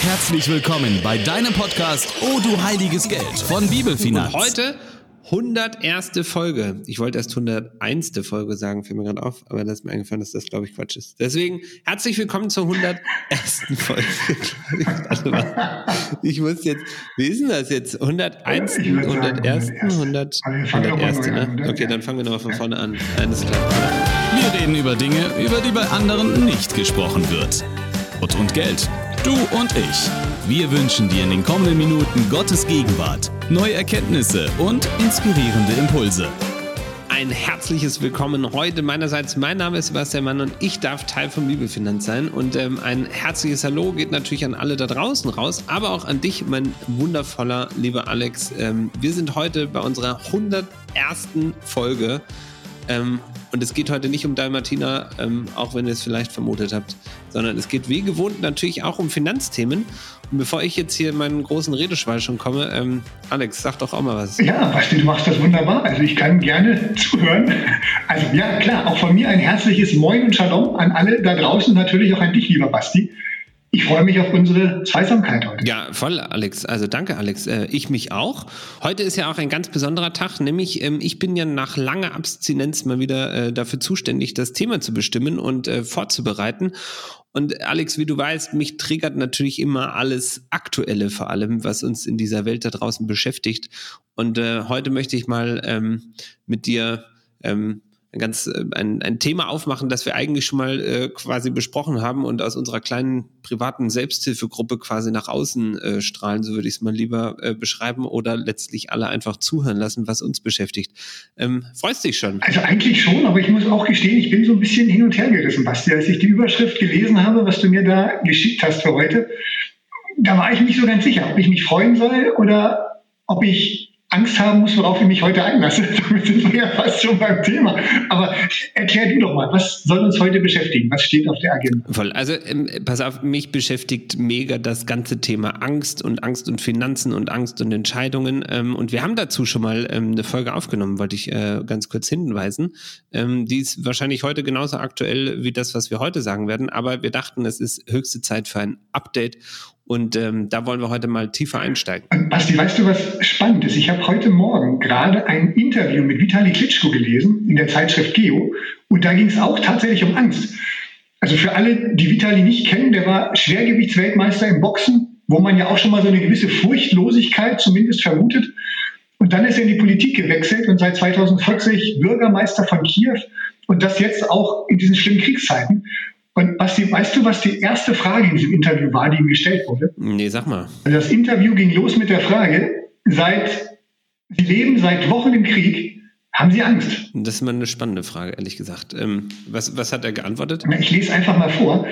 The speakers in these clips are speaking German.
Herzlich willkommen bei deinem Podcast Oh du heiliges Geld von Bibelfinanz. Und heute 101. Folge. Ich wollte erst 101. Folge sagen, fällt mir gerade auf, aber das ist mir eingefallen, dass das, glaube ich, Quatsch ist. Deswegen herzlich willkommen zur 101. Folge. ich muss jetzt, wie ist denn das jetzt? 101., 101., 100, 101., ne? Okay, dann fangen wir nochmal von vorne an. Alles klar. Wir reden über Dinge, über die bei anderen nicht gesprochen wird. Gott und Geld. Du und ich. Wir wünschen dir in den kommenden Minuten Gottes Gegenwart, neue Erkenntnisse und inspirierende Impulse. Ein herzliches Willkommen heute meinerseits. Mein Name ist Sebastian Mann und ich darf Teil von Bibelfinanz sein. Und ähm, ein herzliches Hallo geht natürlich an alle da draußen raus, aber auch an dich, mein wundervoller, lieber Alex. Ähm, wir sind heute bei unserer 101. Folge. Ähm, und es geht heute nicht um Dalmatina, ähm, auch wenn ihr es vielleicht vermutet habt, sondern es geht wie gewohnt natürlich auch um Finanzthemen. Und bevor ich jetzt hier in meinen großen Redeschwall schon komme, ähm, Alex, sag doch auch mal was. Ja, Basti, du machst das wunderbar. Also ich kann gerne zuhören. Also ja, klar, auch von mir ein herzliches Moin und Shalom an alle da draußen, natürlich auch an dich, lieber Basti. Ich freue mich auf unsere Zweisamkeit heute. Ja, voll, Alex. Also danke, Alex. Äh, ich mich auch. Heute ist ja auch ein ganz besonderer Tag, nämlich ähm, ich bin ja nach langer Abstinenz mal wieder äh, dafür zuständig, das Thema zu bestimmen und äh, vorzubereiten. Und Alex, wie du weißt, mich triggert natürlich immer alles Aktuelle vor allem, was uns in dieser Welt da draußen beschäftigt. Und heute möchte ich mal ähm, mit dir ähm, ganz äh, ein, ein Thema aufmachen, das wir eigentlich schon mal äh, quasi besprochen haben und aus unserer kleinen privaten Selbsthilfegruppe quasi nach außen äh, strahlen, so würde ich es mal lieber äh, beschreiben, oder letztlich alle einfach zuhören lassen, was uns beschäftigt. Ähm, freust dich schon? Also eigentlich schon, aber ich muss auch gestehen, ich bin so ein bisschen hin und her gerissen, Basti. Als ich die Überschrift gelesen habe, was du mir da geschickt hast für heute, da war ich nicht so ganz sicher, ob ich mich freuen soll oder ob ich Angst haben muss, worauf ich mich heute einlasse. Damit sind wir ja fast schon beim Thema. Aber erklär du doch mal, was soll uns heute beschäftigen? Was steht auf der Agenda? Voll. Also ähm, pass auf, mich beschäftigt mega das ganze Thema Angst und Angst und Finanzen und Angst und Entscheidungen. Ähm, und wir haben dazu schon mal ähm, eine Folge aufgenommen, wollte ich äh, ganz kurz hinweisen. Ähm, die ist wahrscheinlich heute genauso aktuell wie das, was wir heute sagen werden. Aber wir dachten, es ist höchste Zeit für ein Update. Und ähm, da wollen wir heute mal tiefer einsteigen. Basti, weißt du, was spannend ist? Ich habe heute Morgen gerade ein Interview mit Vitali Klitschko gelesen in der Zeitschrift Geo. Und da ging es auch tatsächlich um Angst. Also für alle, die Vitali nicht kennen, der war Schwergewichtsweltmeister im Boxen, wo man ja auch schon mal so eine gewisse Furchtlosigkeit zumindest vermutet. Und dann ist er in die Politik gewechselt und seit 2040 Bürgermeister von Kiew und das jetzt auch in diesen schlimmen Kriegszeiten. Und Basti, weißt du, was die erste Frage in diesem Interview war, die ihm gestellt wurde? Nee, sag mal. Also das Interview ging los mit der Frage, seit Sie leben seit Wochen im Krieg, haben Sie Angst? Das ist mal eine spannende Frage, ehrlich gesagt. Ähm, was, was hat er geantwortet? Ich lese einfach mal vor.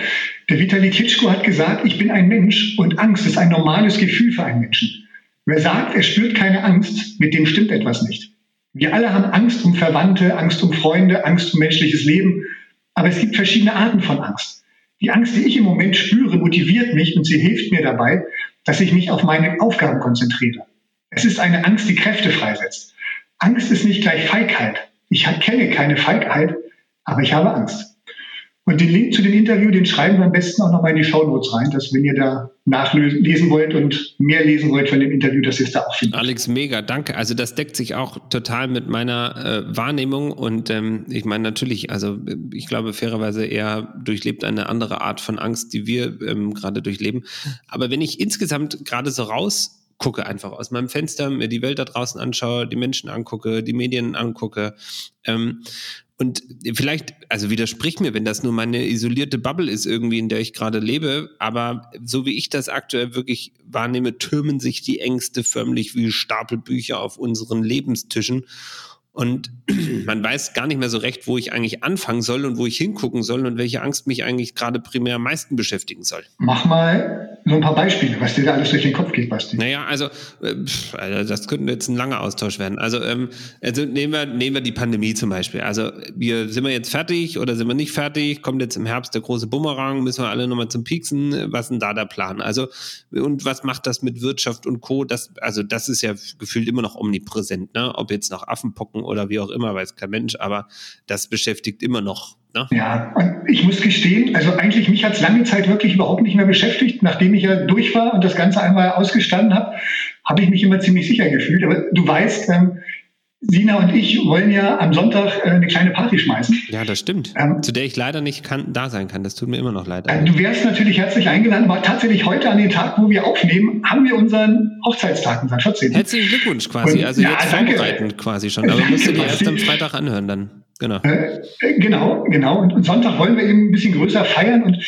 Der Vitali Klitschko hat gesagt, ich bin ein Mensch und Angst ist ein normales Gefühl für einen Menschen. Wer sagt, er spürt keine Angst, mit dem stimmt etwas nicht. Wir alle haben Angst um Verwandte, Angst um Freunde, Angst um menschliches Leben. Aber es gibt verschiedene Arten von Angst. Die Angst, die ich im Moment spüre, motiviert mich und sie hilft mir dabei, dass ich mich auf meine Aufgaben konzentriere. Es ist eine Angst, die Kräfte freisetzt. Angst ist nicht gleich Feigheit. Ich kenne keine Feigheit, aber ich habe Angst. Und den Link zu dem Interview, den schreiben wir am besten auch nochmal in die Shownotes rein, dass wenn ihr da nachlesen wollt und mehr lesen wollt von dem Interview, dass ihr es da auch findet. Alex, mega, danke. Also das deckt sich auch total mit meiner äh, Wahrnehmung und ähm, ich meine natürlich, also ich glaube fairerweise er durchlebt eine andere Art von Angst, die wir ähm, gerade durchleben. Aber wenn ich insgesamt gerade so raus gucke einfach aus meinem Fenster, mir die Welt da draußen anschaue, die Menschen angucke, die Medien angucke ähm, und vielleicht, also widersprich mir, wenn das nur meine isolierte Bubble ist irgendwie, in der ich gerade lebe, aber so wie ich das aktuell wirklich wahrnehme, türmen sich die Ängste förmlich wie Stapelbücher auf unseren Lebenstischen. Und man weiß gar nicht mehr so recht, wo ich eigentlich anfangen soll und wo ich hingucken soll und welche Angst mich eigentlich gerade primär am meisten beschäftigen soll. Mach mal so ein paar Beispiele, was dir da alles durch den Kopf geht, Basti. Naja, also, äh, also das könnte jetzt ein langer Austausch werden. Also, ähm, also nehmen, wir, nehmen wir die Pandemie zum Beispiel. Also wir sind wir jetzt fertig oder sind wir nicht fertig? Kommt jetzt im Herbst der große Bumerang? Müssen wir alle nochmal zum Pieksen? Was ist denn da der Plan? Also und was macht das mit Wirtschaft und Co? Das, also das ist ja gefühlt immer noch omnipräsent, ne? Ob jetzt nach Affenpocken oder wie auch immer, weiß kein Mensch, aber das beschäftigt immer noch Ne? Ja, und ich muss gestehen, also eigentlich mich hat es lange Zeit wirklich überhaupt nicht mehr beschäftigt. Nachdem ich ja durch war und das Ganze einmal ausgestanden habe, habe ich mich immer ziemlich sicher gefühlt. Aber du weißt, ähm, Sina und ich wollen ja am Sonntag äh, eine kleine Party schmeißen. Ja, das stimmt. Ähm, Zu der ich leider nicht kann, da sein kann. Das tut mir immer noch leid. Äh, du wärst natürlich herzlich eingeladen, aber tatsächlich heute an den Tag, wo wir aufnehmen, haben wir unseren Hochzeitstag, unseren 14. Herzlichen Glückwunsch quasi. Und, also ja, jetzt danke. vorbereitend quasi schon. Aber danke, musst du dir erst am Freitag anhören dann. Genau. Äh, äh, genau, genau. Und, und Sonntag wollen wir eben ein bisschen größer feiern und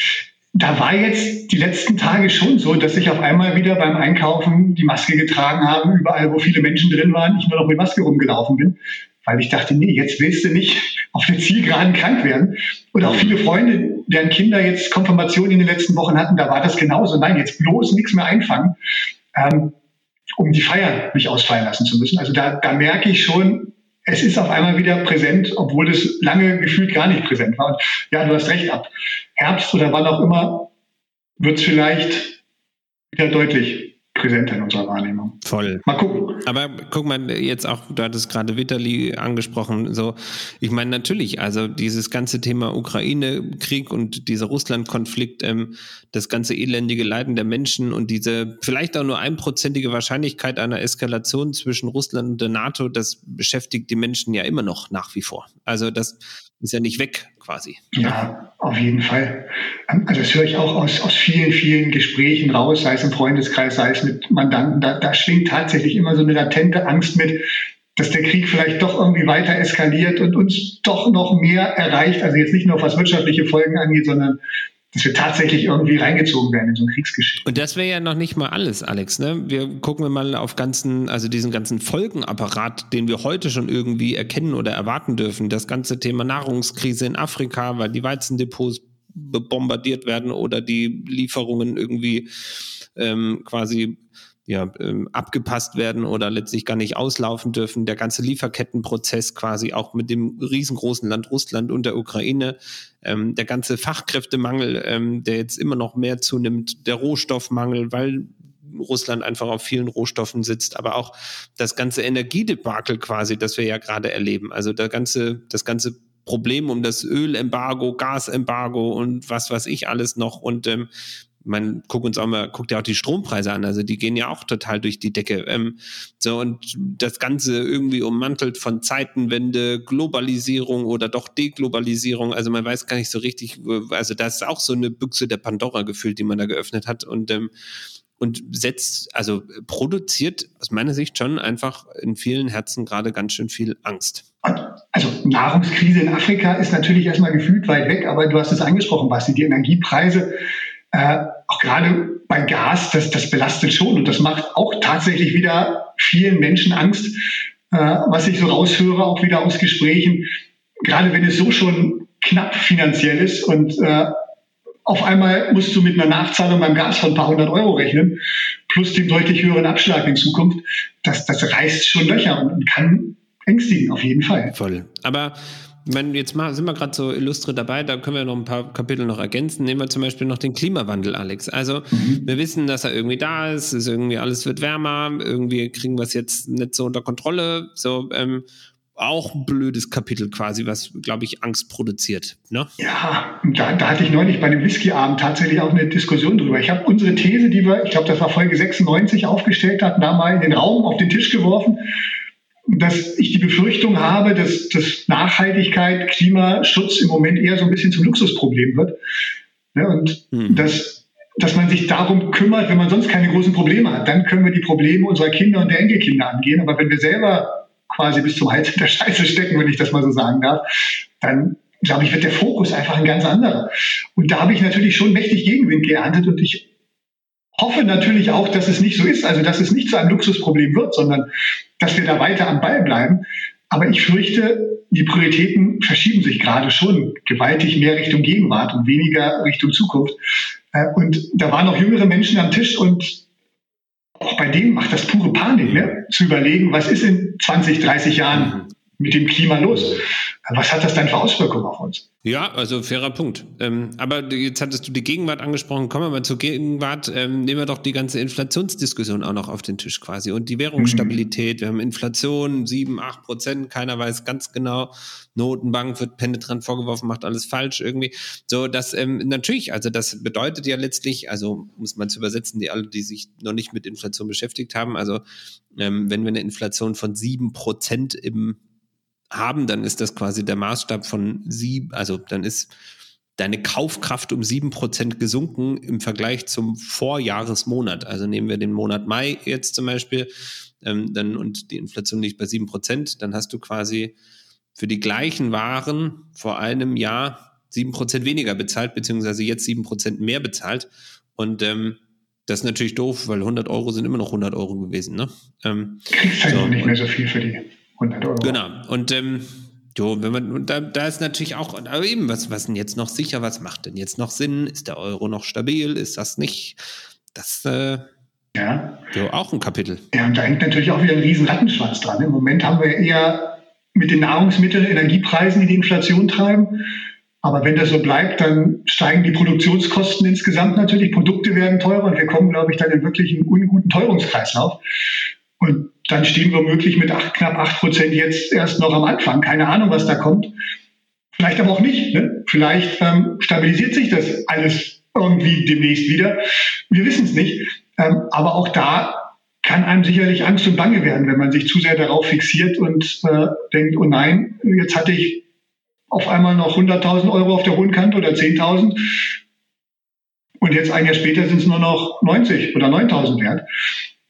da war jetzt die letzten Tage schon so, dass ich auf einmal wieder beim Einkaufen die Maske getragen habe, überall, wo viele Menschen drin waren, ich nur noch mit Maske rumgelaufen bin, weil ich dachte, nee, jetzt willst du nicht auf der Zielgeraden krank werden. Und auch viele Freunde, deren Kinder jetzt Konfirmation in den letzten Wochen hatten, da war das genauso. Nein, jetzt bloß nichts mehr einfangen, ähm, um die Feier nicht ausfallen lassen zu müssen. Also da, da merke ich schon, es ist auf einmal wieder präsent, obwohl es lange gefühlt gar nicht präsent war. Und ja, du hast recht, ab Herbst oder wann auch immer wird es vielleicht wieder deutlich präsenter in unserer Wahrnehmung. Voll. Mal gucken. Aber guck mal, jetzt auch, du hattest gerade Vitali angesprochen, so, ich meine natürlich, also dieses ganze Thema Ukraine-Krieg und dieser Russland-Konflikt, ähm, das ganze elendige Leiden der Menschen und diese vielleicht auch nur einprozentige Wahrscheinlichkeit einer Eskalation zwischen Russland und der NATO, das beschäftigt die Menschen ja immer noch nach wie vor. Also das ist ja nicht weg quasi. Ja, auf jeden Fall. Ähm, also das höre ich auch aus, aus vielen, vielen Gesprächen raus, sei es im Freundeskreis, sei es mit Mandanten. Da, da schwingt tatsächlich immer so eine latente Angst mit, dass der Krieg vielleicht doch irgendwie weiter eskaliert und uns doch noch mehr erreicht. Also jetzt nicht nur was wirtschaftliche Folgen angeht, sondern dass wir tatsächlich irgendwie reingezogen werden in so ein Kriegsgeschehen. Und das wäre ja noch nicht mal alles, Alex. Ne? Wir gucken mal auf ganzen, also diesen ganzen Folgenapparat, den wir heute schon irgendwie erkennen oder erwarten dürfen. Das ganze Thema Nahrungskrise in Afrika, weil die Weizendepots bombardiert werden oder die Lieferungen irgendwie ähm, quasi ja, ähm, abgepasst werden oder letztlich gar nicht auslaufen dürfen. Der ganze Lieferkettenprozess quasi auch mit dem riesengroßen Land Russland und der Ukraine. Ähm, der ganze Fachkräftemangel, ähm, der jetzt immer noch mehr zunimmt. Der Rohstoffmangel, weil Russland einfach auf vielen Rohstoffen sitzt, aber auch das ganze Energiedebakel quasi, das wir ja gerade erleben. Also der ganze, das ganze Problem um das Ölembargo, Gasembargo und was weiß ich alles noch. Und ähm, man guckt uns auch mal, guckt ja auch die Strompreise an, also die gehen ja auch total durch die Decke. Ähm, so und das Ganze irgendwie ummantelt von Zeitenwende, Globalisierung oder doch Deglobalisierung. Also man weiß gar nicht so richtig, also das ist auch so eine Büchse der Pandora gefühlt, die man da geöffnet hat und ähm, und setzt, also produziert aus meiner Sicht schon einfach in vielen Herzen gerade ganz schön viel Angst. Also Nahrungskrise in Afrika ist natürlich erstmal gefühlt weit weg, aber du hast es angesprochen, Basti, die Energiepreise äh, auch gerade bei Gas, das, das belastet schon und das macht auch tatsächlich wieder vielen Menschen Angst, äh, was ich so raushöre, auch wieder aus Gesprächen, gerade wenn es so schon knapp finanziell ist und äh, auf einmal musst du mit einer Nachzahlung beim Gas von ein paar hundert Euro rechnen, plus dem deutlich höheren Abschlag in Zukunft. Das, das reißt schon Löcher und kann ängstigen, auf jeden Fall. Voll. Aber wenn jetzt mal sind wir gerade so illustre dabei, da können wir noch ein paar Kapitel noch ergänzen. Nehmen wir zum Beispiel noch den Klimawandel, Alex. Also mhm. wir wissen, dass er irgendwie da ist, ist irgendwie alles wird wärmer, irgendwie kriegen wir es jetzt nicht so unter Kontrolle. So ähm, auch ein blödes Kapitel quasi, was, glaube ich, Angst produziert. Ne? Ja, da, da hatte ich neulich bei dem Whiskyabend tatsächlich auch eine Diskussion drüber. Ich habe unsere These, die wir, ich glaube, das war Folge 96 aufgestellt hatten, da mal in den Raum auf den Tisch geworfen dass ich die Befürchtung habe, dass, dass Nachhaltigkeit, Klimaschutz im Moment eher so ein bisschen zum Luxusproblem wird. Ja, und hm. dass, dass man sich darum kümmert, wenn man sonst keine großen Probleme hat, dann können wir die Probleme unserer Kinder und der Enkelkinder angehen. Aber wenn wir selber quasi bis zum Hals in der Scheiße stecken, wenn ich das mal so sagen darf, dann glaube ich, wird der Fokus einfach ein ganz anderer. Und da habe ich natürlich schon mächtig Gegenwind geerntet und ich hoffe natürlich auch, dass es nicht so ist, also dass es nicht zu einem Luxusproblem wird, sondern dass wir da weiter am Ball bleiben. Aber ich fürchte, die Prioritäten verschieben sich gerade schon gewaltig mehr Richtung Gegenwart und weniger Richtung Zukunft. Äh, und da waren noch jüngere Menschen am Tisch und auch bei denen macht das pure Panik, ne? zu überlegen, was ist in 20, 30 Jahren mit dem Klima los? Was hat das dann für Auswirkungen auf uns? Ja, also fairer Punkt. Ähm, aber jetzt hattest du die Gegenwart angesprochen. Kommen wir mal zur Gegenwart. Ähm, nehmen wir doch die ganze Inflationsdiskussion auch noch auf den Tisch quasi und die Währungsstabilität. Mhm. Wir haben Inflation, sieben, acht Prozent. Keiner weiß ganz genau. Notenbank wird penetrant vorgeworfen, macht alles falsch irgendwie. So, das ähm, natürlich, also das bedeutet ja letztlich, also muss man es übersetzen, die alle, die sich noch nicht mit Inflation beschäftigt haben. Also ähm, wenn wir eine Inflation von sieben Prozent im haben, dann ist das quasi der Maßstab von sieben, also dann ist deine Kaufkraft um sieben Prozent gesunken im Vergleich zum Vorjahresmonat. Also nehmen wir den Monat Mai jetzt zum Beispiel, ähm, dann und die Inflation liegt bei sieben Prozent, dann hast du quasi für die gleichen Waren vor einem Jahr sieben Prozent weniger bezahlt, beziehungsweise jetzt sieben Prozent mehr bezahlt. Und ähm, das ist natürlich doof, weil 100 Euro sind immer noch 100 Euro gewesen. Ne? Ähm, Kriegst halt so, nicht mehr so viel für die. 100 Euro. Genau. Und ähm, jo, wenn man, da, da ist natürlich auch, aber eben, was, was denn jetzt noch sicher, was macht denn jetzt noch Sinn? Ist der Euro noch stabil? Ist das nicht? Das äh, ja. So, auch ein Kapitel. Ja, und da hängt natürlich auch wieder ein riesen Rattenschwanz dran. Im Moment haben wir eher mit den Nahrungsmitteln, Energiepreisen, die die Inflation treiben. Aber wenn das so bleibt, dann steigen die Produktionskosten insgesamt natürlich. Produkte werden teurer und wir kommen, glaube ich, dann in wirklich einen unguten Teuerungskreislauf. Und dann stehen wir möglich mit acht, knapp 8 Prozent jetzt erst noch am Anfang. Keine Ahnung, was da kommt. Vielleicht aber auch nicht. Ne? Vielleicht ähm, stabilisiert sich das alles irgendwie demnächst wieder. Wir wissen es nicht. Ähm, aber auch da kann einem sicherlich Angst und Bange werden, wenn man sich zu sehr darauf fixiert und äh, denkt, oh nein, jetzt hatte ich auf einmal noch 100.000 Euro auf der hohen Kante oder 10.000 und jetzt ein Jahr später sind es nur noch 90 oder 9.000 wert.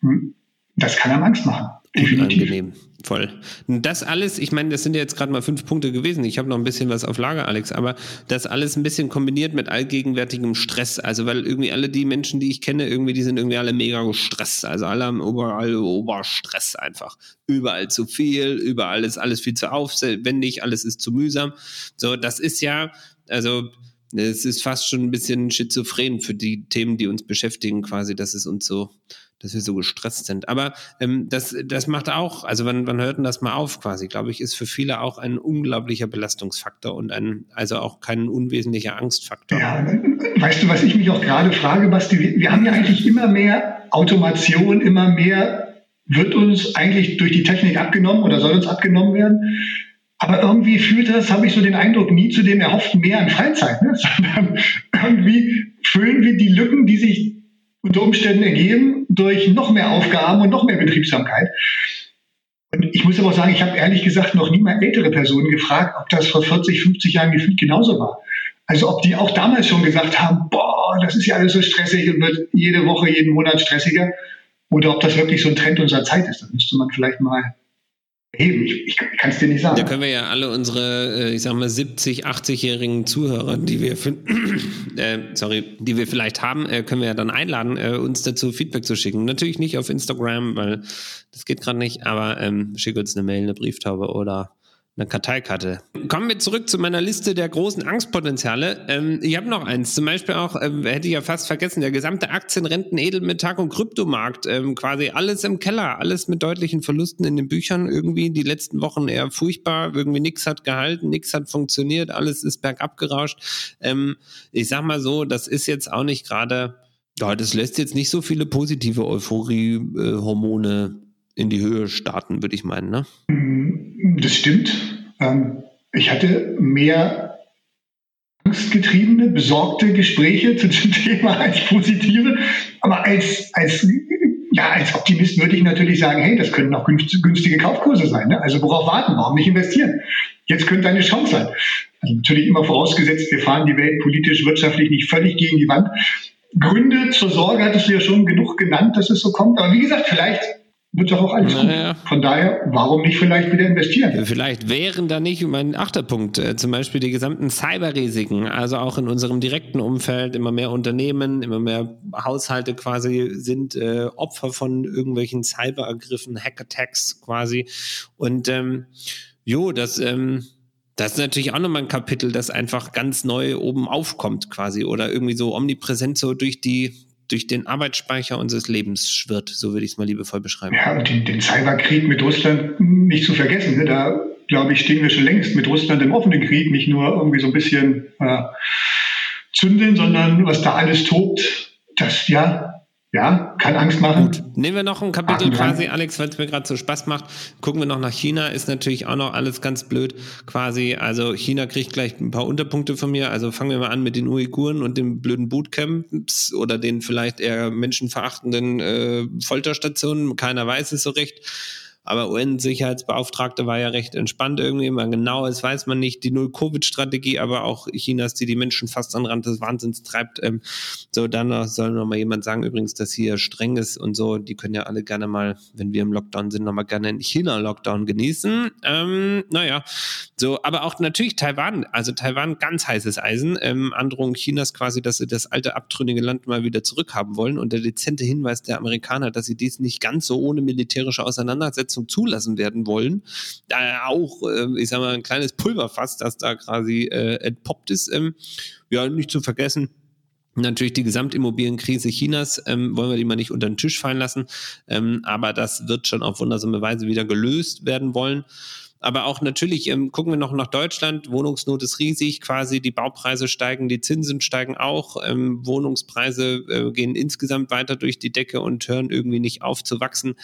Hm. Das kann einem Angst machen. Unangenehm, voll. Das alles, ich meine, das sind ja jetzt gerade mal fünf Punkte gewesen. Ich habe noch ein bisschen was auf Lager, Alex, aber das alles ein bisschen kombiniert mit allgegenwärtigem Stress. Also, weil irgendwie alle die Menschen, die ich kenne, irgendwie, die sind irgendwie alle mega gestresst. Also alle haben überall Oberstress einfach. Überall zu viel, überall ist alles viel zu aufwendig, alles ist zu mühsam. So, das ist ja, also, es ist fast schon ein bisschen schizophren für die Themen, die uns beschäftigen, quasi, dass es uns so dass wir so gestresst sind. Aber ähm, das, das macht auch, also wann, wann hört denn das mal auf quasi, glaube ich, ist für viele auch ein unglaublicher Belastungsfaktor und ein, also auch kein unwesentlicher Angstfaktor. Ja, weißt du, was ich mich auch gerade frage, Basti, wir, haben ja eigentlich immer mehr Automation, immer mehr wird uns eigentlich durch die Technik abgenommen oder soll uns abgenommen werden. Aber irgendwie führt das, habe ich so den Eindruck, nie zu dem erhofften Mehr an Freizeit, ne? sondern irgendwie füllen wir die Lücken, die sich unter Umständen ergeben durch noch mehr Aufgaben und noch mehr Betriebsamkeit. Und ich muss aber auch sagen, ich habe ehrlich gesagt noch nie mal ältere Personen gefragt, ob das vor 40, 50 Jahren gefühlt genauso war. Also ob die auch damals schon gesagt haben, boah, das ist ja alles so stressig und wird jede Woche, jeden Monat stressiger. Oder ob das wirklich so ein Trend unserer Zeit ist. Das müsste man vielleicht mal Eben, ich, ich kann es dir nicht sagen. Da können wir ja alle unsere, äh, ich sag mal, 70, 80-jährigen Zuhörer, die wir, äh, sorry, die wir vielleicht haben, äh, können wir ja dann einladen, äh, uns dazu Feedback zu schicken. Natürlich nicht auf Instagram, weil das geht gerade nicht, aber ähm, schick uns eine Mail, eine Brieftaube oder eine Karteikarte. Kommen wir zurück zu meiner Liste der großen Angstpotenziale. Ähm, ich habe noch eins. Zum Beispiel auch, ähm, hätte ich ja fast vergessen, der gesamte Aktien, Renten, Edelmetall und Kryptomarkt. Ähm, quasi alles im Keller, alles mit deutlichen Verlusten in den Büchern. Irgendwie die letzten Wochen eher furchtbar. Irgendwie nichts hat gehalten, nichts hat funktioniert, alles ist bergab gerauscht. Ähm, ich sag mal so, das ist jetzt auch nicht gerade, ja, das lässt jetzt nicht so viele positive Euphorie-Hormone in die Höhe starten, würde ich meinen, ne? Das stimmt. Ähm, ich hatte mehr angstgetriebene, besorgte Gespräche zu diesem Thema als positive. Aber als, als, ja, als Optimist würde ich natürlich sagen, hey, das könnten auch günstige Kaufkurse sein. Ne? Also worauf warten? Warum nicht investieren? Jetzt könnte eine Chance sein. Also natürlich immer vorausgesetzt, wir fahren die Welt politisch, wirtschaftlich nicht völlig gegen die Wand. Gründe zur Sorge hattest du ja schon genug genannt, dass es so kommt. Aber wie gesagt, vielleicht wird doch auch alles naja. gut. Von daher, warum nicht vielleicht wieder investieren? Vielleicht wären da nicht mein achter Punkt, äh, zum Beispiel die gesamten Cyberrisiken, also auch in unserem direkten Umfeld immer mehr Unternehmen, immer mehr Haushalte quasi sind äh, Opfer von irgendwelchen Cyberangriffen, Hackattacks quasi. Und ähm, jo, das ähm, das ist natürlich auch nochmal ein Kapitel, das einfach ganz neu oben aufkommt quasi oder irgendwie so omnipräsent so durch die durch den Arbeitsspeicher unseres Lebens schwirrt, so würde ich es mal liebevoll beschreiben. Ja, und den, den Cyberkrieg mit Russland nicht zu vergessen. Ne? Da glaube ich, stehen wir schon längst mit Russland im offenen Krieg, nicht nur irgendwie so ein bisschen äh, zündeln, sondern was da alles tobt, das ja ja, kann Angst machen. Gut. Nehmen wir noch ein Kapitel quasi, Alex, weil es mir gerade so Spaß macht. Gucken wir noch nach China, ist natürlich auch noch alles ganz blöd quasi. Also China kriegt gleich ein paar Unterpunkte von mir. Also fangen wir mal an mit den Uiguren und den blöden Bootcamps oder den vielleicht eher menschenverachtenden äh, Folterstationen. Keiner weiß es so recht. Aber UN-Sicherheitsbeauftragte war ja recht entspannt irgendwie. Man genau ist, weiß man nicht. Die Null-Covid-Strategie, aber auch Chinas, die die Menschen fast an Rand des Wahnsinns treibt. Ähm, so, dann soll noch mal jemand sagen, übrigens, dass hier streng ist und so. Die können ja alle gerne mal, wenn wir im Lockdown sind, noch mal gerne in China-Lockdown genießen. Ähm, naja, so, aber auch natürlich Taiwan. Also Taiwan ganz heißes Eisen. Ähm, Androhung Chinas quasi, dass sie das alte abtrünnige Land mal wieder zurückhaben wollen. Und der dezente Hinweis der Amerikaner, dass sie dies nicht ganz so ohne militärische Auseinandersetzung Umsetzung zulassen werden wollen. Da auch, äh, ich sag mal, ein kleines Pulverfass, das da quasi äh, entpoppt ist. Ähm, ja, nicht zu vergessen. Natürlich die Gesamtimmobilienkrise Chinas, ähm, wollen wir die mal nicht unter den Tisch fallen lassen, ähm, aber das wird schon auf wundersame Weise wieder gelöst werden wollen. Aber auch natürlich ähm, gucken wir noch nach Deutschland. Wohnungsnot ist riesig, quasi die Baupreise steigen, die Zinsen steigen auch, ähm, Wohnungspreise äh, gehen insgesamt weiter durch die Decke und hören irgendwie nicht auf zu wachsen.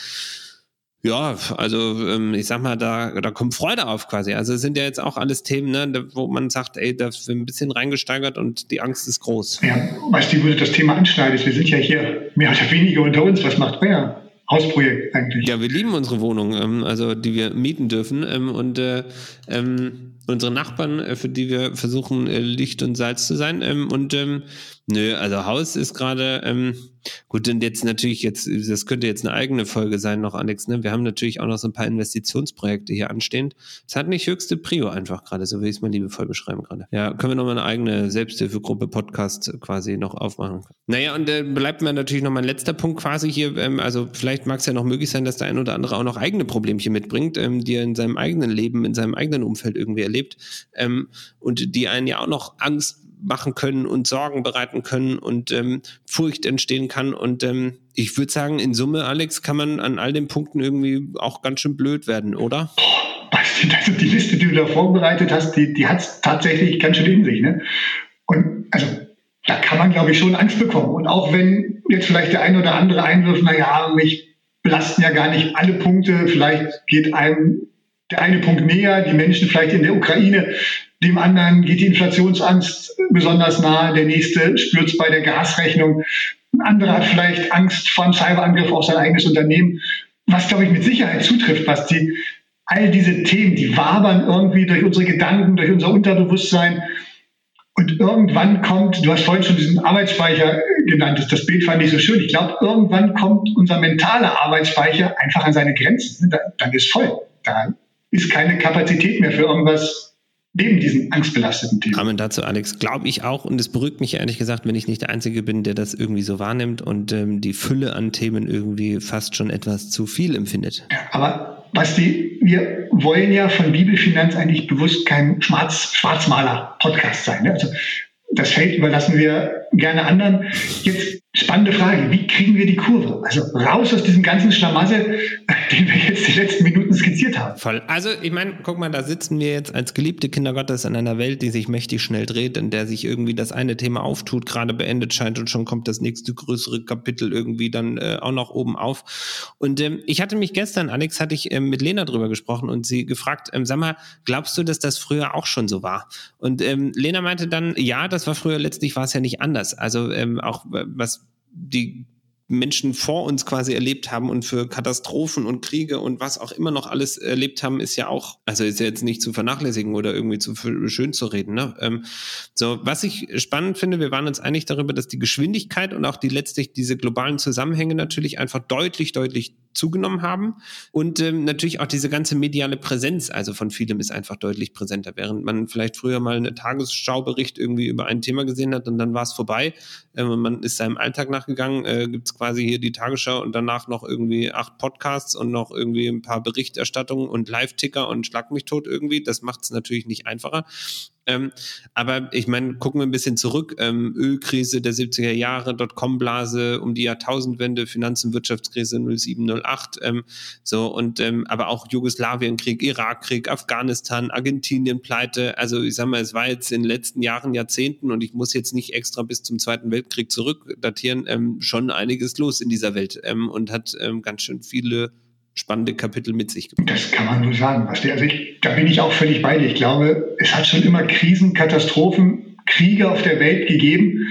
Ja, also ähm, ich sag mal, da, da kommt Freude auf quasi. Also es sind ja jetzt auch alles Themen, ne, wo man sagt, ey, da wird ein bisschen reingesteigert und die Angst ist groß. Ja, weißt du, wo du das Thema anschneidest, wir sind ja hier mehr oder weniger unter uns. Was macht wer? Hausprojekt eigentlich. Ja, wir lieben unsere Wohnung, ähm, also die wir mieten dürfen. Ähm, und äh, ähm, unsere Nachbarn, äh, für die wir versuchen, äh, Licht und Salz zu sein. Ähm, und ähm, nö, also Haus ist gerade ähm, gut, und jetzt natürlich jetzt, das könnte jetzt eine eigene Folge sein noch, Alex. Ne? Wir haben natürlich auch noch so ein paar Investitionsprojekte hier anstehend. Es hat nicht höchste Prio einfach gerade, so will ich es mal liebevoll beschreiben gerade. Ja, können wir noch mal eine eigene Selbsthilfegruppe Podcast quasi noch aufmachen. Naja, und äh, bleibt mir natürlich noch mein letzter Punkt quasi hier. Also vielleicht mag es ja noch möglich sein, dass der ein oder andere auch noch eigene Problemchen mitbringt, die er in seinem eigenen Leben, in seinem eigenen Umfeld irgendwie erlebt erlebt ähm, und die einen ja auch noch Angst machen können und Sorgen bereiten können und ähm, Furcht entstehen kann. Und ähm, ich würde sagen, in Summe, Alex, kann man an all den Punkten irgendwie auch ganz schön blöd werden, oder? Also die Liste, die du da vorbereitet hast, die, die hat es tatsächlich ganz schön in sich. Ne? Und also da kann man, glaube ich, schon Angst bekommen. Und auch wenn jetzt vielleicht der ein oder andere einwirft, naja, mich belasten ja gar nicht alle Punkte, vielleicht geht einem der eine Punkt näher, die Menschen vielleicht in der Ukraine, dem anderen geht die Inflationsangst besonders nahe, der nächste spürt es bei der Gasrechnung, ein anderer hat vielleicht Angst vor einem Cyberangriff auf sein eigenes Unternehmen. Was, glaube ich, mit Sicherheit zutrifft, was die, all diese Themen, die wabern irgendwie durch unsere Gedanken, durch unser Unterbewusstsein. Und irgendwann kommt, du hast vorhin schon diesen Arbeitsspeicher genannt, das Bild fand ich so schön. Ich glaube, irgendwann kommt unser mentaler Arbeitsspeicher einfach an seine Grenzen. Dann ist voll. Da ist keine Kapazität mehr für irgendwas neben diesen angstbelasteten Themen. Amen dazu, Alex. Glaube ich auch. Und es beruhigt mich ehrlich gesagt, wenn ich nicht der Einzige bin, der das irgendwie so wahrnimmt und ähm, die Fülle an Themen irgendwie fast schon etwas zu viel empfindet. Ja, aber Basti, wir wollen ja von Bibelfinanz eigentlich bewusst kein Schwarz Schwarzmaler-Podcast sein. Ne? Also das Feld überlassen wir gerne anderen. Jetzt spannende Frage, wie kriegen wir die Kurve? Also raus aus diesem ganzen Schlamassel, den wir jetzt die letzten Minuten skizziert haben. Voll. Also ich meine, guck mal, da sitzen wir jetzt als geliebte Kinder Gottes in einer Welt, die sich mächtig schnell dreht, in der sich irgendwie das eine Thema auftut, gerade beendet scheint und schon kommt das nächste größere Kapitel irgendwie dann äh, auch noch oben auf. Und ähm, ich hatte mich gestern, Alex, hatte ich ähm, mit Lena drüber gesprochen und sie gefragt, ähm, sag mal, glaubst du, dass das früher auch schon so war? Und ähm, Lena meinte dann, ja, das war früher, letztlich war es ja nicht anders. Also ähm, auch was die Menschen vor uns quasi erlebt haben und für Katastrophen und Kriege und was auch immer noch alles erlebt haben, ist ja auch, also ist ja jetzt nicht zu vernachlässigen oder irgendwie zu schön zu reden. Ne? Ähm, so, was ich spannend finde, wir waren uns einig darüber, dass die Geschwindigkeit und auch die letztlich diese globalen Zusammenhänge natürlich einfach deutlich, deutlich zugenommen haben. Und ähm, natürlich auch diese ganze mediale Präsenz, also von vielem ist einfach deutlich präsenter. Während man vielleicht früher mal eine Tagesschaubericht irgendwie über ein Thema gesehen hat und dann war es vorbei. Ähm, man ist seinem Alltag nachgegangen, äh, gibt es quasi hier die Tagesschau und danach noch irgendwie acht Podcasts und noch irgendwie ein paar Berichterstattungen und Live-Ticker und Schlag mich tot irgendwie. Das macht es natürlich nicht einfacher. Ähm, aber ich meine, gucken wir ein bisschen zurück. Ähm, Ölkrise der 70er Jahre, Dotcom-Blase um die Jahrtausendwende, Finanz- und Wirtschaftskrise 07, 08. Ähm, so und ähm, aber auch Jugoslawienkrieg, Irakkrieg, Afghanistan, Argentinien, Pleite. Also ich sag mal, es war jetzt in den letzten Jahren, Jahrzehnten und ich muss jetzt nicht extra bis zum Zweiten Weltkrieg zurückdatieren, ähm, schon einiges los in dieser Welt ähm, und hat ganz schön viele spannende Kapitel mit sich gebracht. Das kann man nur sagen. Also ich, da bin ich auch völlig bei dir. Ich glaube, es hat schon immer Krisen, Katastrophen, Kriege auf der Welt gegeben.